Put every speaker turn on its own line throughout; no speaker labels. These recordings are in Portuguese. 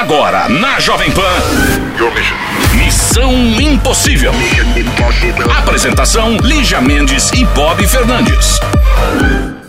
Agora, na Jovem Pan. Missão Impossível. Apresentação: Lígia Mendes e Bob Fernandes.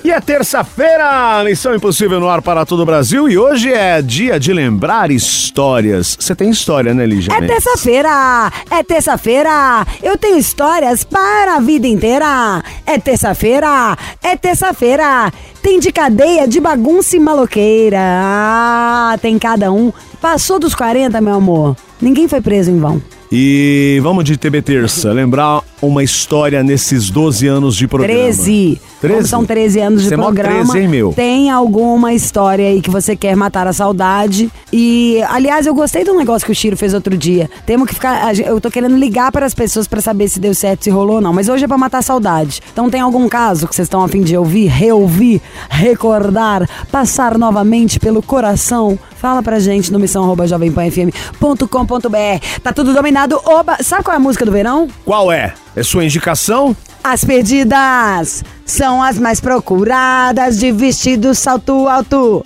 E é terça-feira, Missão Impossível no ar para todo o Brasil e hoje é dia de lembrar histórias. Você tem história, né, Lígia?
É terça-feira! É terça-feira! Eu tenho histórias para a vida inteira! É terça-feira! É terça-feira! Tem de cadeia, de bagunça e maloqueira! Ah, tem cada um. Passou dos 40, meu amor. Ninguém foi preso em vão.
E vamos de TB Terça, lembrar uma história nesses 12 anos de programa.
13.
13?
Como são 13 anos de
Você é
programa.
13, hein, meu?
Tem alguma história aí que você quer matar a saudade? E, aliás, eu gostei do negócio que o Chiro fez outro dia. Temos que ficar. Eu tô querendo ligar para as pessoas para saber se deu certo, se rolou ou não. Mas hoje é pra matar a saudade. Então tem algum caso que vocês estão a fim de ouvir, reouvir, recordar, passar novamente pelo coração? Fala pra gente no missão@jovempanfm.com.br. Tá tudo dominado. Oba! Sabe qual é a música do verão?
Qual é? É sua indicação?
As perdidas são as mais procuradas de vestido salto alto.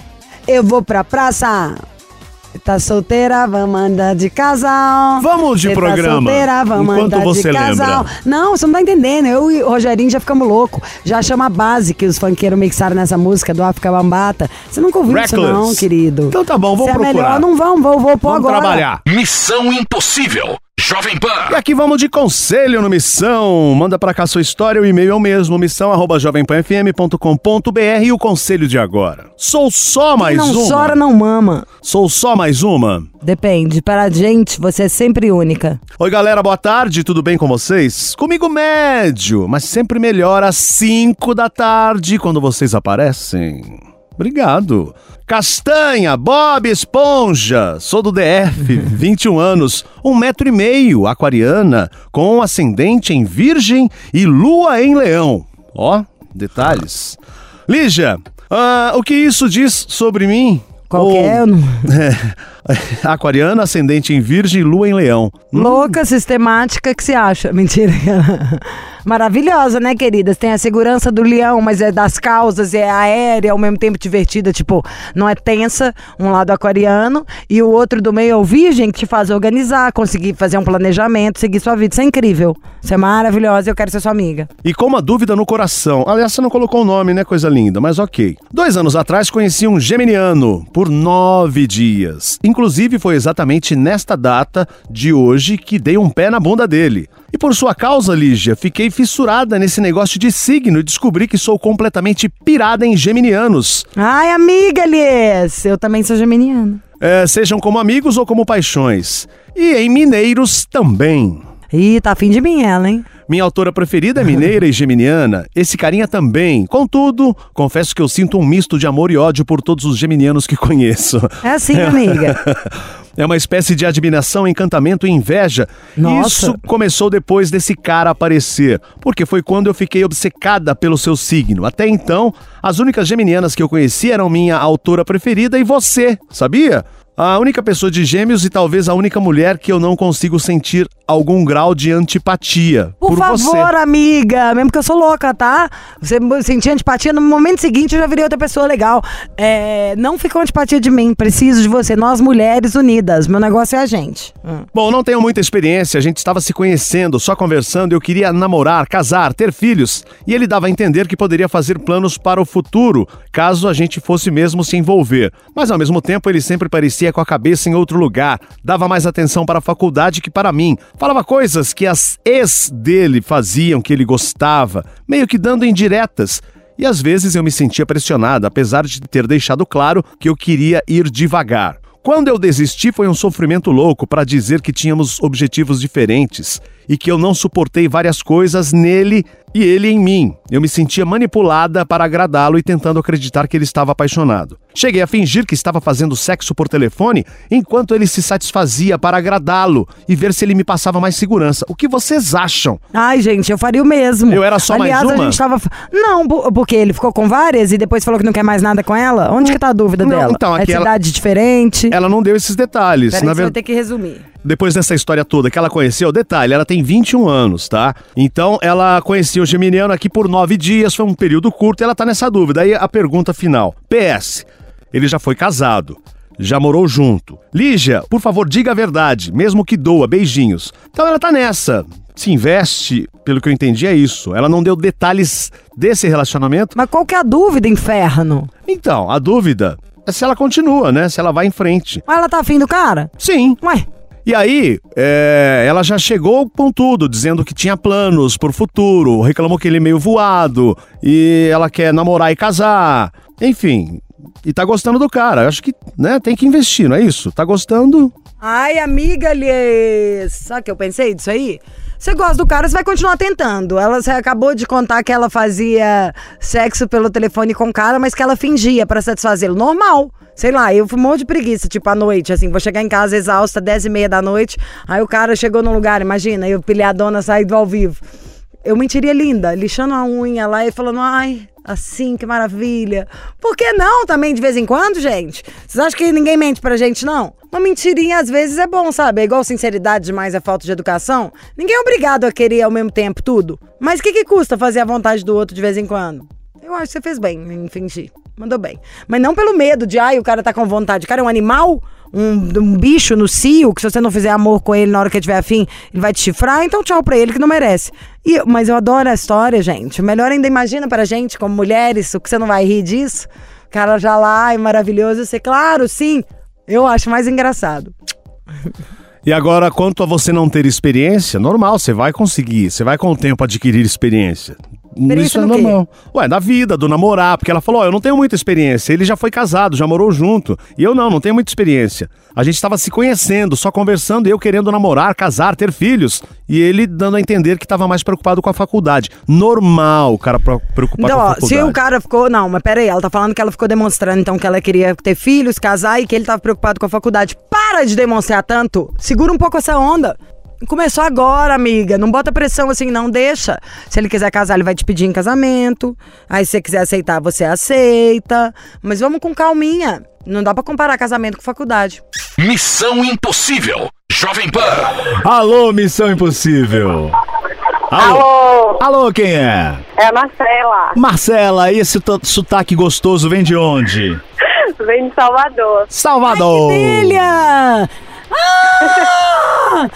Eu vou pra praça. Tá solteira, vamos andar de casal.
Vamos de
Cê
programa,
Tá solteira, vamos
enquanto
andar
você
de casal.
lembra.
Não, você não tá entendendo. Eu e o Rogerinho já ficamos loucos. Já chama a base que os funkeiros mixaram nessa música do África Bambata. Você nunca ouviu isso,
Reckless.
não, querido.
Então tá bom, vamos
Cê é
procurar.
melhor, não vamos, vou, vou pôr
Vamos
agora.
trabalhar.
Missão Impossível. Jovem
E
Pan.
aqui vamos de conselho no Missão. Manda pra cá sua história, o e-mail é o mesmo, missão arroba jovempanfm.com.br e o conselho de agora. Sou só mais
Quem não
uma.
chora, não mama.
Sou só mais uma.
Depende. Para a gente, você é sempre única.
Oi, galera, boa tarde, tudo bem com vocês? Comigo médio, mas sempre melhor às 5 da tarde, quando vocês aparecem. Obrigado. Castanha, Bob Esponja, sou do DF, 21 anos, um metro e meio, aquariana, com ascendente em virgem e lua em leão. Ó, detalhes. Lígia, ah, o que isso diz sobre mim?
Qualquer.
Ou- É, aquariana, ascendente em virgem e lua em leão.
Louca, sistemática, que se acha? Mentira. Maravilhosa, né, queridas? Tem a segurança do leão, mas é das causas, é aérea, ao mesmo tempo divertida, tipo, não é tensa, um lado aquariano, e o outro do meio é o virgem, que te faz organizar, conseguir fazer um planejamento, seguir sua vida. Isso é incrível. Você é maravilhosa eu quero ser sua amiga.
E com uma dúvida no coração. Aliás, você não colocou o nome, né? Coisa linda, mas ok. Dois anos atrás conheci um geminiano por nove dias. Inclusive, foi exatamente nesta data de hoje que dei um pé na bunda dele. E por sua causa, Lígia, fiquei fissurada nesse negócio de signo e descobri que sou completamente pirada em geminianos.
Ai, amiga, Elias, eu também sou geminiana.
É, sejam como amigos ou como paixões. E em mineiros também.
Ih, tá afim de mim ela, hein?
Minha autora preferida é mineira e geminiana. Esse carinha também. Contudo, confesso que eu sinto um misto de amor e ódio por todos os geminianos que conheço.
É assim, amiga.
É uma espécie de admiração, encantamento e inveja.
Nossa.
Isso começou depois desse cara aparecer, porque foi quando eu fiquei obcecada pelo seu signo. Até então, as únicas geminianas que eu conhecia eram minha autora preferida e você, sabia? A única pessoa de gêmeos e talvez a única mulher que eu não consigo sentir algum grau de antipatia.
Por,
Por,
favor,
você.
amiga, mesmo que eu sou louca, tá? Você sentir antipatia, no momento seguinte eu já virei outra pessoa legal. É, não fica com antipatia de mim, preciso de você. Nós mulheres unidas, meu negócio é a gente. Hum.
Bom, não tenho muita experiência, a gente estava se conhecendo, só conversando, eu queria namorar, casar, ter filhos, e ele dava a entender que poderia fazer planos para o futuro, caso a gente fosse mesmo se envolver. Mas ao mesmo tempo ele sempre parecia com a cabeça em outro lugar, dava mais atenção para a faculdade que para mim, falava coisas que as ex dele faziam que ele gostava, meio que dando indiretas. E às vezes eu me sentia pressionada, apesar de ter deixado claro que eu queria ir devagar. Quando eu desisti foi um sofrimento louco para dizer que tínhamos objetivos diferentes e que eu não suportei várias coisas nele e ele em mim. Eu me sentia manipulada para agradá-lo e tentando acreditar que ele estava apaixonado. Cheguei a fingir que estava fazendo sexo por telefone enquanto ele se satisfazia para agradá-lo e ver se ele me passava mais segurança. O que vocês acham?
Ai, gente, eu faria o mesmo.
Eu era só mais
Aliás,
uma?
a gente tava. Não, porque ele ficou com várias e depois falou que não quer mais nada com ela? Onde que tá a dúvida
Não,
dela?
então,
é
aqui ela-
cidade diferente?
Ela não deu esses detalhes.
Peraí,
Na
você vai ter que resumir.
Depois dessa história toda que ela conheceu, detalhe, ela tem 21 anos, tá? Então ela conhecia o Geminiano aqui por nove dias, foi um período curto e ela tá nessa dúvida. Aí a pergunta final: PS, ele já foi casado. já morou junto. Lígia, por favor, diga a verdade, mesmo que doa, beijinhos. Então ela tá nessa. Se investe, pelo que eu entendi, é isso. Ela não deu detalhes desse relacionamento.
Mas qual que é a dúvida, inferno?
Então, a dúvida é se ela continua, né? Se ela vai em frente.
Mas ela tá afim do cara?
Sim.
Ué,
E aí, é, ela já chegou com tudo, dizendo que tinha planos pro futuro, reclamou que ele é meio voado, e ela quer namorar e casar. Enfim, e tá gostando do cara. Eu Acho que, né, tem que investir, não é isso? Tá gostando?
Ai, amiga, Lies. Sabe o que eu pensei disso aí? Você gosta do cara, você vai continuar tentando. Ela acabou de contar que ela fazia sexo pelo telefone com o cara, mas que ela fingia pra satisfazê-lo. Normal. Sei lá, eu fui um monte de preguiça, tipo, à noite, assim, vou chegar em casa exausta, 10 e meia da noite, aí o cara chegou num lugar, imagina, eu pilhadona saindo ao vivo. Eu mentiria linda, lixando a unha lá e falando, ai, assim, que maravilha. Por que não também de vez em quando, gente? Vocês acham que ninguém mente pra gente, não? Uma mentirinha às vezes é bom, sabe? É igual sinceridade demais é falta de educação. Ninguém é obrigado a querer ao mesmo tempo tudo. Mas o que, que custa fazer a vontade do outro de vez em quando? Eu acho que você fez bem em fingir. Mandou bem. Mas não pelo medo de, ai, o cara tá com vontade. O cara é um animal, um, um bicho no cio, que se você não fizer amor com ele na hora que tiver afim, ele vai te chifrar, então tchau pra ele que não merece. E, mas eu adoro a história, gente. Melhor ainda, imagina pra gente, como mulheres, o que você não vai rir disso? O cara já lá, é maravilhoso. Você, claro, sim. Eu acho mais engraçado.
E agora, quanto a você não ter experiência, normal, você vai conseguir, você vai com o tempo adquirir experiência.
Experiência
Isso é
no quê?
normal. Ué, da vida, do namorar, porque ela falou, ó, eu não tenho muita experiência. Ele já foi casado, já morou junto. E eu não, não tenho muita experiência. A gente estava se conhecendo, só conversando, eu querendo namorar, casar, ter filhos. E ele dando a entender que estava mais preocupado com a faculdade. Normal o cara preocupar
Então,
com a faculdade.
se o cara ficou. Não, mas peraí, ela tá falando que ela ficou demonstrando, então, que ela queria ter filhos, casar e que ele tava preocupado com a faculdade. Para de demonstrar tanto! Segura um pouco essa onda. Começou agora, amiga. Não bota pressão assim, não deixa. Se ele quiser casar, ele vai te pedir em casamento. Aí, se você quiser aceitar, você aceita. Mas vamos com calminha. Não dá pra comparar casamento com faculdade.
Missão Impossível. Jovem Pan.
Alô, Missão Impossível. Alô.
Alô,
Alô, quem é?
é a Marcela,
Marcela, esse sotaque gostoso vem de onde?
vem de Salvador.
Salvador.
Filha! Ah!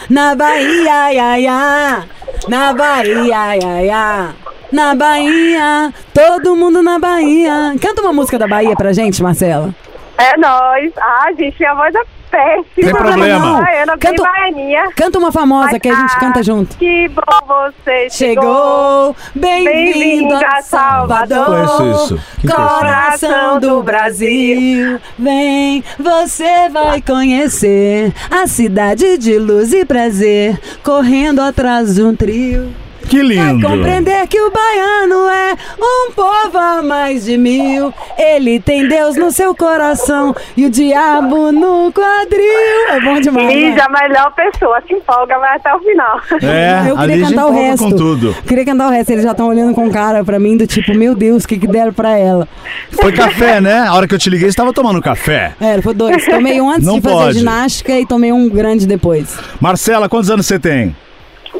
Na Bahia, ia, ia. Na Bahia, ia, ia. Na Bahia, todo mundo na Bahia. Canta uma música da Bahia pra gente, Marcela.
É nóis. Ah, gente, minha voz é péssima.
Tem problema.
não.
Ah, eu não tenho
Canta-. Canta uma famosa que a gente
Ah,
canta junto.
Que bom você chegou.
Chegou, bem-vindo
Bem-vindo
a Salvador,
Salvador.
Conheço isso. Conhece?
coração do Brasil. Vem, você vai conhecer a cidade de luz e prazer, correndo atrás de um trio.
Que
Vai
lindo.
compreender que o baiano é um povo a mais de mil. Ele tem Deus no seu coração e o diabo no quadril. É bom demais. né?
Lígia, a melhor pessoa. Se empolga, vai até o final.
É,
Eu queria cantar o resto.
com tudo.
Queria cantar o resto. Eles já estão olhando com cara pra mim do tipo, meu Deus, o que, que deram pra ela?
Foi café, né? A hora que eu te liguei, você estava tomando café.
É, foi dois. Tomei um antes
Não
de fazer
pode.
ginástica e tomei um grande depois.
Marcela, quantos anos você tem?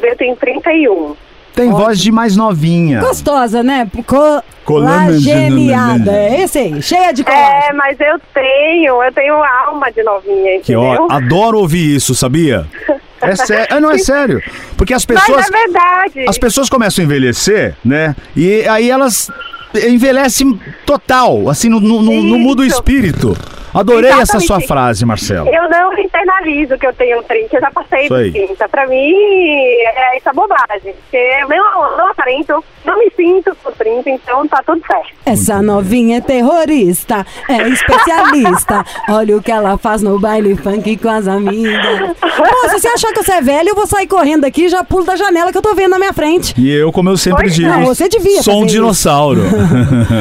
Eu tenho 31.
Tem voz de mais novinha.
Gostosa, né?
Colana-
Colageniada. É esse aí, cheia de
É,
colágeno.
mas eu tenho, eu tenho alma de novinha,
Que
entendeu?
ó, adoro ouvir isso, sabia? É sério, não é sério. Porque as
Mas
pessoas
é verdade.
as pessoas começam a envelhecer, né? E aí elas envelhecem total, assim, não, não, não- não muda o espírito. Adorei essa
Exatamente.
sua frase, Marcelo.
Eu não internalizo que eu tenho 30, eu já passei
Isso aí.
dos 30. Pra mim, é essa bobagem. Porque eu não, não aparento, não me sinto com 30, então tá tudo certo.
Essa novinha é terrorista, é especialista. Olha o que ela faz no baile funk com as amigas. Pô, se você achar que você é velho, eu vou sair correndo aqui e já pulo da janela que eu tô vendo na minha frente.
E eu, como eu sempre
Pois
digo,
não, você devia
sou um
isso.
dinossauro.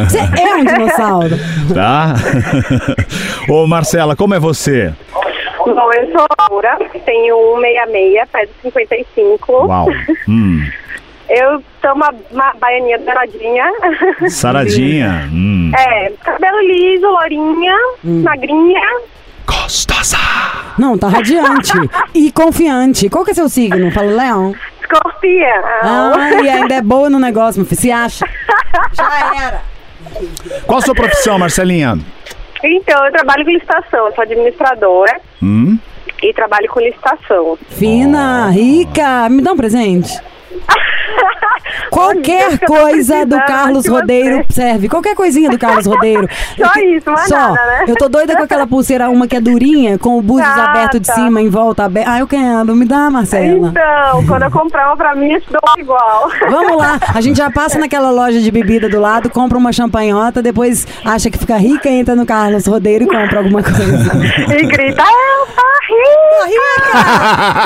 Você é um dinossauro.
tá? Ô, Marcela, como é você?
Bom, eu sou Laura, tenho 166, peso 55.
Uau. Hum.
Eu sou uma, uma baianinha douradinha.
Saradinha. Hum.
é, cabelo liso, lourinha,
Hum.
magrinha.
Gostosa.
Não, tá radiante e confiante. Qual que é seu signo? Fala, Leão.
Escorpião.
Ah, e ainda é boa no negócio, meu filho. Se acha. Já era.
Qual a sua profissão, Marcelinha?
Então, eu trabalho com licitação, eu sou administradora
Hum?
e trabalho com licitação.
Fina, rica, me dá um presente. Qualquer
Olha,
coisa do Carlos
de
Rodeiro serve. Qualquer coisinha do Carlos Rodeiro.
Só
que-
isso, mais
Só.
nada, né?
Eu tô doida com aquela pulseira, uma que é durinha, com o búzios
Ah,
aberto de
tá.
cima, em volta aberto. Ah, eu quero. Me dá, Marcela.
Então, quando eu comprar uma pra mim, eu te dou igual.
Vamos lá, a gente já passa naquela loja de bebida do lado, compra uma champanhota, depois acha que fica rica, entra no Carlos Rodeiro e compra alguma coisa.
E grita, eu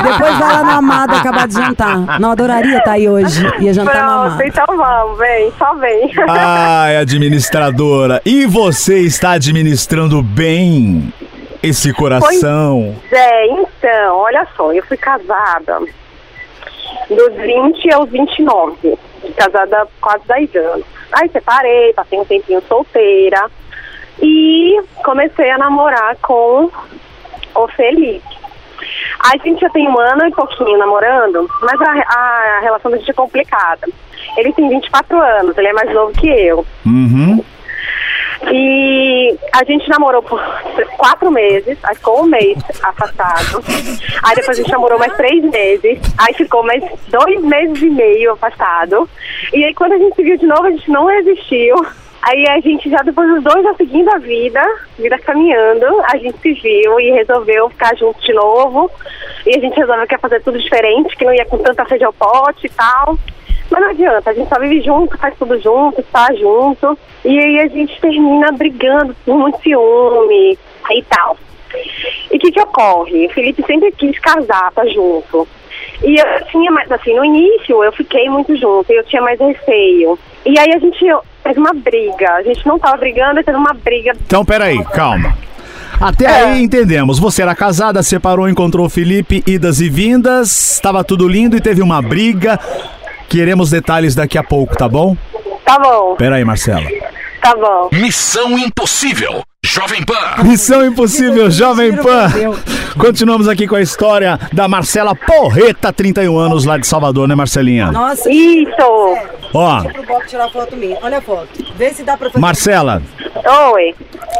Depois vai lá no Amado acabar de jantar. Não, adoraria estar aí hoje. Ia jantar
Pronto,
Amado.
então vamos, vem, só vem.
Ai, administradora. E você está administrando bem esse coração?
É, então, olha só, eu fui casada dos 20 aos 29. Casada há quase 10 anos. Aí separei, passei um tempinho solteira e comecei a namorar com o Felipe. A gente já tem um ano e pouquinho namorando, mas a, a relação da gente é complicada. Ele tem 24 anos, ele é mais novo que eu.
Uhum.
E a gente namorou por quatro meses, aí ficou um mês afastado. Aí depois a gente namorou mais três meses, aí ficou mais dois meses e meio afastado. E aí quando a gente se viu de novo, a gente não resistiu. Aí a gente já depois dos dois já seguindo a vida, vida caminhando, a gente se viu e resolveu ficar junto de novo. E a gente resolveu que ia fazer tudo diferente, que não ia com tanta sede ao pote e tal. Mas não adianta, a gente só vive junto, faz tudo junto, está junto. E aí a gente termina brigando por muito ciúme e tal. E o que que ocorre? O Felipe sempre quis casar, tá junto. E eu tinha mais, assim, no início eu fiquei muito junto, eu tinha mais receio. E aí a gente fez uma briga, a gente não tava brigando, teve uma briga.
Então, peraí, calma. Até aí entendemos. Você era casada, separou, encontrou o Felipe, idas e vindas, estava tudo lindo e teve uma briga. Queremos detalhes daqui a pouco, tá bom?
Tá bom,
Peraí, Marcela.
tá bom.
Missão Impossível. Jovem Pan.
Missão Impossível Jovem Pan. Continuamos aqui com a história da Marcela Porreta, 31 anos, lá de Salvador, né, Marcelinha?
Nossa,
Isso!
Ó,
pro Bob tirar foto minha. Olha a foto. Vê se dá pra fazer.
Marcela,
Oi.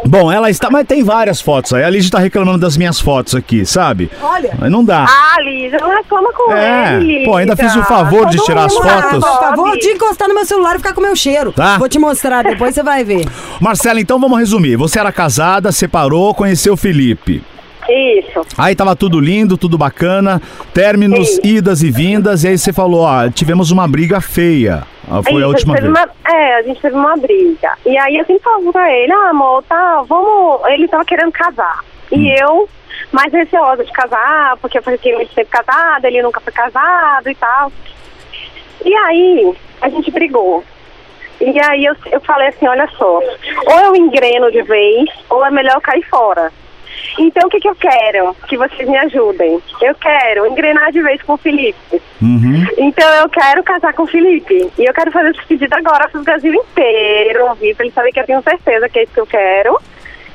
bom, ela está. Mas tem várias fotos aí. A Lígia tá reclamando das minhas fotos aqui, sabe?
Olha.
Mas não dá.
Ah, Lígia, não reclama com
É,
ele.
pô, ainda fiz o favor de tirar as fotos.
Por favor, de encostar no meu celular e ficar com o meu cheiro.
Tá.
Vou te mostrar, depois você vai ver.
Marcela, então vamos resumir. Você era casada, separou, conheceu o Felipe.
Isso.
Aí tava tudo lindo, tudo bacana, términos, idas e vindas, e aí você falou, ó, tivemos uma briga feia. Foi
Isso,
a última
teve
vez.
uma- é, a gente teve uma briga. E aí eu sempre falava pra ele, ah, amor, tá, vamos. Ele tava querendo casar. E
Hum.
eu, mais receosa de casar, porque eu fiquei muito tempo casada, ele nunca foi casado e tal. E aí, a gente brigou. E aí eu, eu falei assim, olha só, ou eu engreno de vez, ou é melhor eu cair fora. Então o que, que eu quero? Que vocês me ajudem. Eu quero engrenar de vez com o Felipe.
Uhum.
Então eu quero casar com o Felipe. E eu quero fazer esse pedido agora pro Brasil inteiro, ouvir, pra ele saber que eu tenho certeza que é isso que eu quero.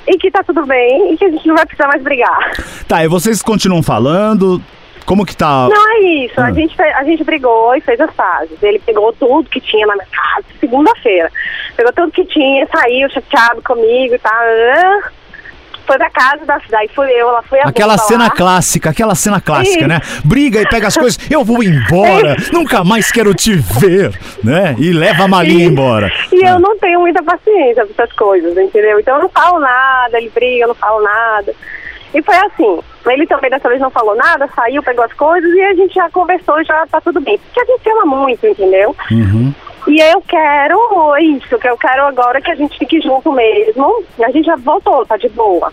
E que tá tudo bem e que a gente não vai precisar mais brigar.
Tá, e vocês continuam falando? Como que tá?
Não é isso.
Ah.
A, gente, a gente brigou e fez as fases. Ele pegou tudo que tinha na minha casa, segunda-feira. Pegou tudo que tinha, saiu chateado comigo e tal. Ah, Foi pra casa da cidade, fui eu, ela foi a
Aquela cena
lá.
clássica, aquela cena clássica,
Isso.
né? Briga e pega as coisas, eu vou embora, nunca mais quero te ver, né? E leva a malinha
E-
embora.
E eu não tenho muita paciência pra essas coisas, entendeu? Então eu não falo nada, ele briga, eu não falo nada. E foi assim. Ele também dessa vez não falou nada, saiu, pegou as coisas e a gente já conversou e já tá tudo bem. Porque a gente se ama muito, entendeu?
Uhum.
E eu quero isso, que eu quero agora que a gente fique junto mesmo. E a gente já voltou, tá de boa.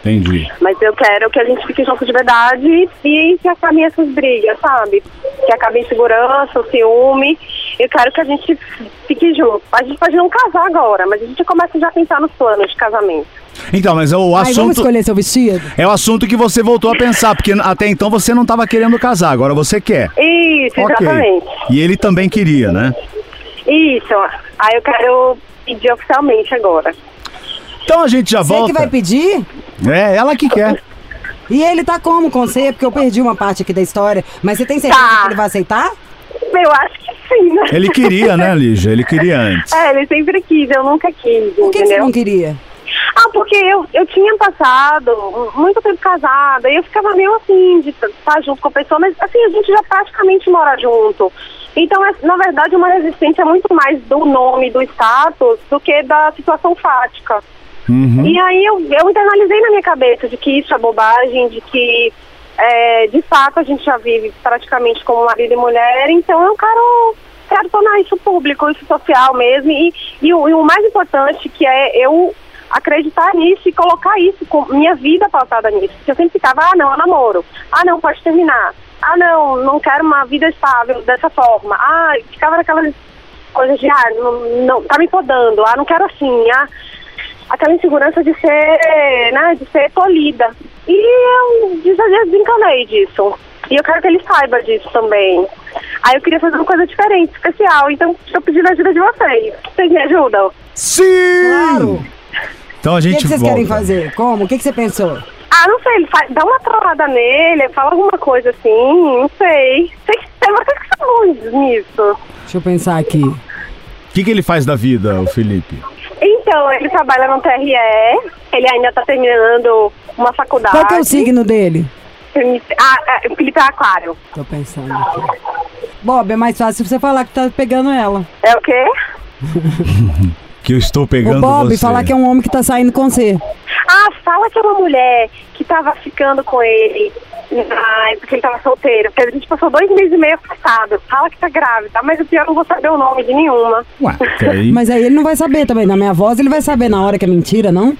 Entendi.
Mas eu quero que a gente fique junto de verdade e que acabe essas brigas, sabe? Que acabe insegurança, o ciúme. Eu quero que a gente fique junto. A gente pode não casar agora, mas a gente começa já a pensar nos planos de casamento.
Então, mas é o
Aí vamos
assunto.
escolher seu vestido?
É o assunto que você voltou a pensar, porque até então você não estava querendo casar, agora você quer.
Isso,
Ok.
exatamente.
E ele também queria, né?
Isso. Aí eu quero pedir oficialmente agora.
Então a gente já
Você
volta.
que vai pedir?
É, ela que quer.
E ele tá como com você? Porque eu perdi uma parte aqui da história. Mas você tem certeza
Tá.
que ele vai aceitar?
Eu acho que sim, né?
Ele queria, né, Lígia? Ele queria antes.
É, ele sempre quis, eu nunca quis,
Por que, que você
entendeu?
não queria?
Ah, porque eu, eu tinha passado muito tempo casada e eu ficava meio assim de estar junto com a pessoa, mas assim, a gente já praticamente mora junto. Então, é, na verdade, uma resistência é muito mais do nome, do status, do que da situação fática. E aí eu, eu internalizei na minha cabeça de que isso é bobagem, de que é, de fato a gente já vive praticamente como marido e mulher, então eu quero, quero tornar isso público, isso social mesmo. E, e, o, e o mais importante que é eu acreditar nisso e colocar isso, com minha vida pautada nisso. Porque eu sempre ficava, ah não, eu namoro, ah não, pode terminar, ah não, não quero uma vida estável dessa forma, ah, ficava naquelas coisas de, ah, não, não tá me podando, ah, não quero assim, ah, aquela insegurança de ser, né, de ser tolhida. E eu des- desencanei disso. E eu quero que ele saiba disso também. Aí eu queria fazer uma coisa diferente, especial. Então, estou pedindo a ajuda de vocês. Vocês me ajudam?
Sim!
Claro.
Então a
O
gente
que, que vocês
volta.
querem fazer? Como? O que, que você pensou?
Ah, não sei, dá uma trollada nele, fala alguma coisa assim, não sei. Sei que tem vocês que são bons nisso.
Deixa eu pensar aqui.
O que, que ele faz da vida, o Felipe?
Então, ele trabalha no TRE, ele ainda tá terminando uma faculdade.
Qual que é o signo dele?
Ah, é, o Felipe é aquário.
Tô pensando aqui. Bob, é mais fácil você falar que tá pegando ela.
É o quê?
Que eu estou
O
pegando
Bob
você.
falar que é um homem que tá saindo com você.
Ah, fala que é uma mulher que tava ficando com ele na época que ele tava solteiro. Porque a gente passou dois meses e meio afastado. Fala que tá grávida, mas o pior eu não vou saber o nome de nenhuma.
Ué, aí...
Mas aí ele não vai saber também. Na minha voz ele vai saber na hora que é mentira, não?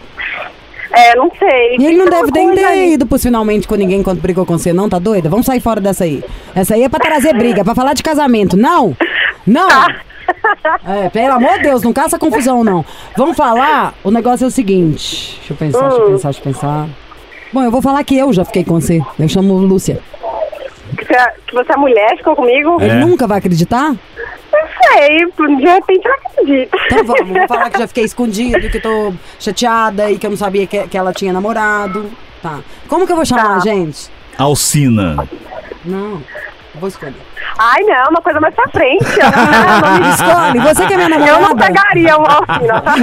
É, não sei.
E ele não deve nem ter
aí.
ido pros finalmente com ninguém quando brigou com você, não? Tá doida? Vamos sair fora dessa aí. Essa aí é pra trazer briga, pra falar de casamento. Não! Não! É, pelo amor de Deus, não caça confusão, não. Vamos falar, o negócio é o seguinte. Deixa eu pensar, deixa eu pensar, deixa eu pensar. Bom, eu vou falar que eu já fiquei com você. Eu chamo Lúcia.
Que você, que você é mulher, ficou comigo?
É.
Ele nunca vai acreditar?
Não sei, de repente eu acredito.
Então vamos, vou falar que já fiquei escondido, que tô chateada e que eu não sabia que, que ela tinha namorado. Tá. Como que eu vou chamar,
Tá.
gente?
Alcina.
Não, vou escolher.
Ai, não, uma coisa mais pra frente.
Me escolhe, você que é minha
Eu não
namorada.
pegaria uma alcina, tá?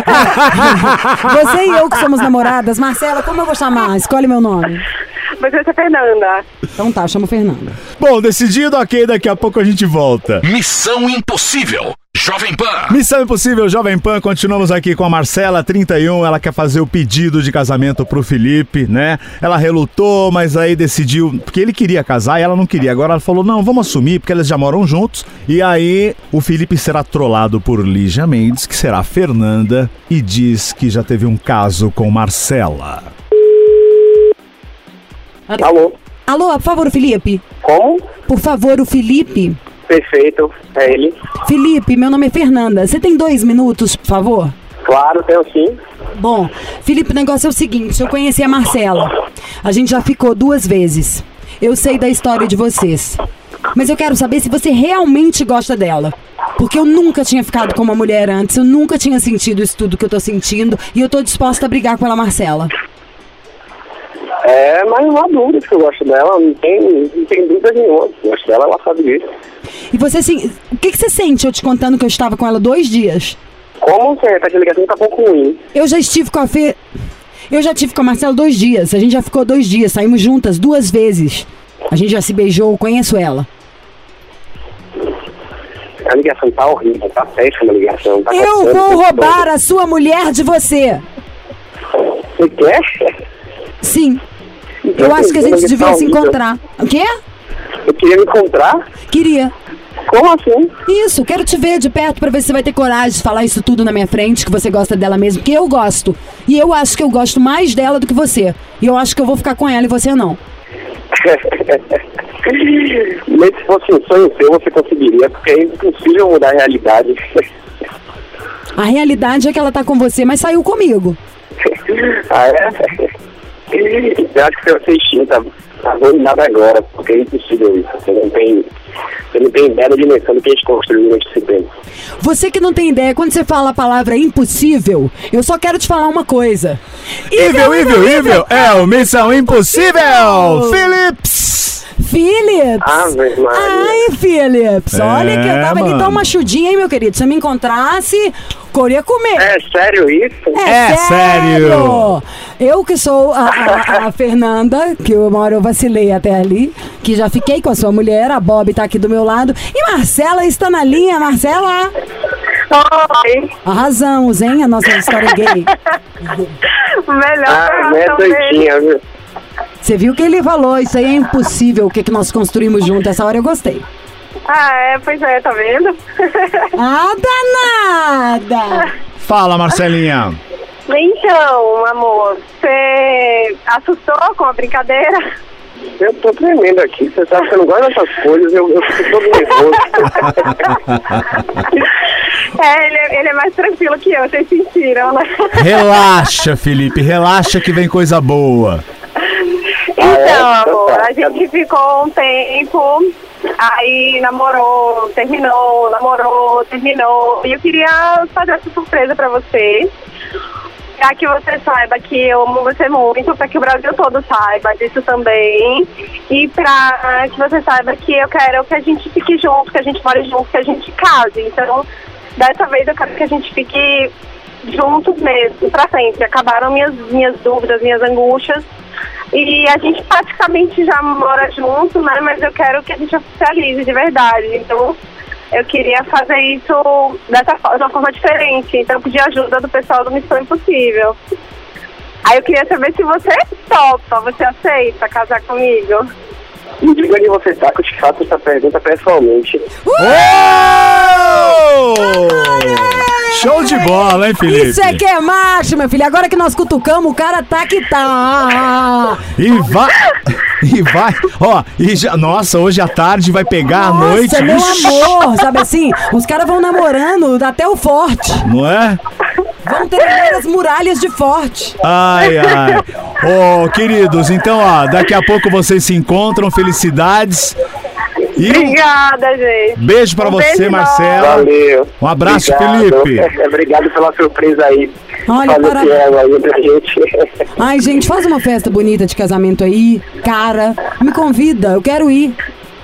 Você e eu que somos namoradas. Marcela, como eu vou chamar? Escolhe meu nome.
Mas vai ser Fernanda.
Então tá, chama Fernanda.
Bom, decidido, ok, daqui a pouco a gente volta.
Missão Impossível. Jovem Pan.
Missão Impossível Jovem Pan, continuamos aqui com a Marcela, 31, ela quer fazer o pedido de casamento pro Felipe, né? Ela relutou, mas aí decidiu, porque ele queria casar e ela não queria. Agora ela falou, não, vamos assumir, porque eles já moram juntos. E aí o Felipe será trollado por Lígia Mendes, que será Fernanda, e diz que já teve um caso com Marcela.
Alô?
Alô, por favor, Felipe.
Como?
Por favor, o Felipe.
Perfeito, é ele.
Felipe, meu nome é Fernanda. Você tem dois minutos, por favor?
Claro, tenho sim.
Bom, Felipe, o negócio é o seguinte: eu conheci a Marcela. A gente já ficou duas vezes. Eu sei da história de vocês. Mas eu quero saber se você realmente gosta dela. Porque eu nunca tinha ficado com uma mulher antes, eu nunca tinha sentido isso tudo que eu tô sentindo e eu tô disposta a brigar pela Marcela.
É, mas não há dúvida que eu gosto dela, não tem, não tem dúvida nenhuma. Eu gosto dela, ela sabe disso.
E você, assim, o que, que você sente eu te contando que eu estava com ela dois dias?
Como você tá de ligação tá um pouco ruim?
Eu já estive com a Fê. Eu já tive com a Marcela dois dias. A gente já ficou dois dias, saímos juntas duas vezes. A gente já se beijou, conheço ela.
A ligação tá horrível, tá péssima a ligação. Tá
Eu vou roubar a sua mulher de você.
todo. Você quer?
Sim. Eu acho que a gente devia se encontrar. O quê?
Eu queria me encontrar?
Queria.
Como assim?
Isso, quero te ver de perto pra ver se você vai ter coragem de falar isso tudo na minha frente, que você gosta dela mesmo, porque eu gosto. E eu acho que eu gosto mais dela do que você. E eu acho que eu vou ficar com ela e você não.
Nem se fosse um sonho seu, você conseguiria, porque é impossível mudar a realidade.
A realidade é que ela tá com você, mas saiu comigo.
ah, é? Eu acho que você extinta tá arruinado agora, porque é impossível isso. Você não tem, você não tem ideia da dimensão do que a gente construiu durante esse tempo.
Você que não tem ideia, quando você fala a palavra impossível, eu só quero te falar uma coisa.
Evil, evil, evil, é o Missão Impossível! Philips!
Phillips!
Ave Maria.
Ai, Phillips! Olha que eu tava ali
mano.
tão machudinha, hein, meu querido? Se eu me encontrasse, queria comer.
É sério isso?
É sério.
Eu que sou a, a- a Fernanda, que uma hora eu vacilei até ali, que já fiquei com a sua mulher, a Bob tá aqui do meu lado. E Marcela está na linha. Marcela,
Oi.
arrasamos, hein? A nossa história gay.
Melhor
Ah, né, doidinha, viu?
Você viu que ele falou, isso aí é impossível, o que, que nós construímos junto. Essa hora eu gostei.
Ah, é, pois é, tá vendo?
Ah, danada!
Fala, Marcelinha.
então, amor, você assustou com a brincadeira?
Eu tô tremendo aqui. Você sabe que eu não gosto dessas coisas. Eu, eu fico todo nervoso.
É, ele, é- ele é mais tranquilo que eu, vocês sentiram, né?
Relaxa, Felipe, relaxa que vem coisa boa.
Então,
Ah, é?
amor,
Então tá.
a gente ficou um tempo, aí namorou, terminou, namorou, terminou. E eu queria fazer essa surpresa pra você. Pra que você saiba que eu amo você muito, pra que o Brasil todo saiba disso também. E pra que você saiba que eu quero que a gente fique junto, que a gente more junto, que a gente case. Então, dessa vez eu quero que a gente fique juntos mesmo, pra sempre. Acabaram minhas, minhas dúvidas, minhas angústias. E a gente praticamente já mora junto, né? Mas eu quero que a gente oficialize de verdade. Então, eu queria fazer isso dessa forma, de uma forma diferente. Então, eu pedi ajuda do pessoal do Missão Impossível. Aí eu queria saber se você topa, você aceita casar comigo?
Me diga onde você tá, que eu te faço essa pergunta pessoalmente.
Show de bola, hein, Felipe?
Isso é que é macho, meu filho. Agora que nós cutucamos, o cara tá que tá.
E vai. E vai. Ó, e já. Nossa, hoje à tarde vai pegar à noite.
Nossa, meu amor, sabe assim? Os caras vão namorando até o forte.
Não é?
Vão ter as muralhas de forte.
Ai, ai. Ô, queridos, então, ó, daqui a pouco vocês se encontram. Felicidades. E um
Obrigada, gente.
beijo pra
Um
você,
beijo
Marcela.
Valeu.
Um abraço,
Obrigado.
Felipe.
Obrigado pela surpresa aí.
Olha,
Fazer aí pra gente.
Ai, gente, faz uma festa bonita de casamento aí. Cara, me convida, eu quero ir.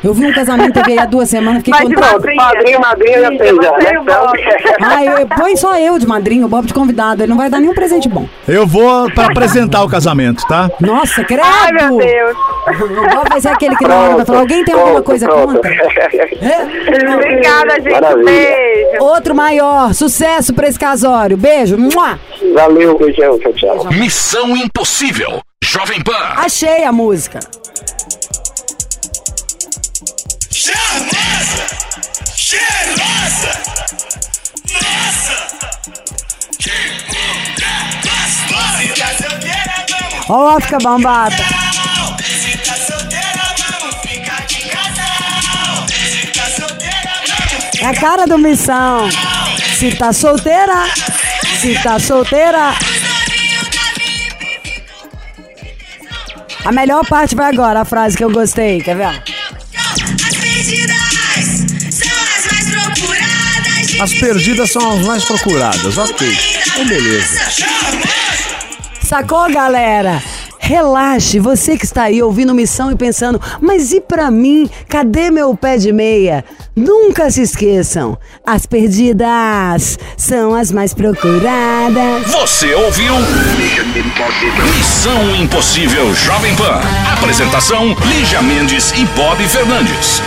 Eu vi um casamento teve aí há duas semanas, fiquei
volta.
Pronto, padrinho, madrinha já fez já, Então,
eu, põe só eu de madrinho, o Bob de convidado. Ele não vai dar nenhum presente bom.
Eu vou pra apresentar o casamento, tá?
Nossa, credo!
Ai, meu Deus.
O Bob vai ser aquele que hora vai falar, alguém tem alguma
pronto,
coisa
pronto.
contra? É?
Obrigada, gente.
Maravilha.
Beijo.
Outro maior, sucesso pra esse casório. Beijo. Mua!
Valeu, beijão, tchau, tchau.
Missão Impossível. Jovem Pan.
Achei a música.
Cheirosa! Nossa! Que mulher gostosa! Se tá solteira, vamos
Ó, fica bombada.
casal! Se tá solteira, vamos ficar de casal! Se tá solteira, vamos
É a cara do missão. Se tá solteira, se tá solteira. A melhor parte vai agora, a frase que eu gostei, quer ver?
As perdidas são as mais procuradas, ok. Então, beleza.
Sacou, galera? Relaxe, você que está aí ouvindo missão e pensando, mas e pra mim? Cadê meu pé de meia? Nunca se esqueçam, as perdidas são as mais procuradas.
Você ouviu? Missão Impossível Jovem Pan. Apresentação: Lígia Mendes e Bob Fernandes.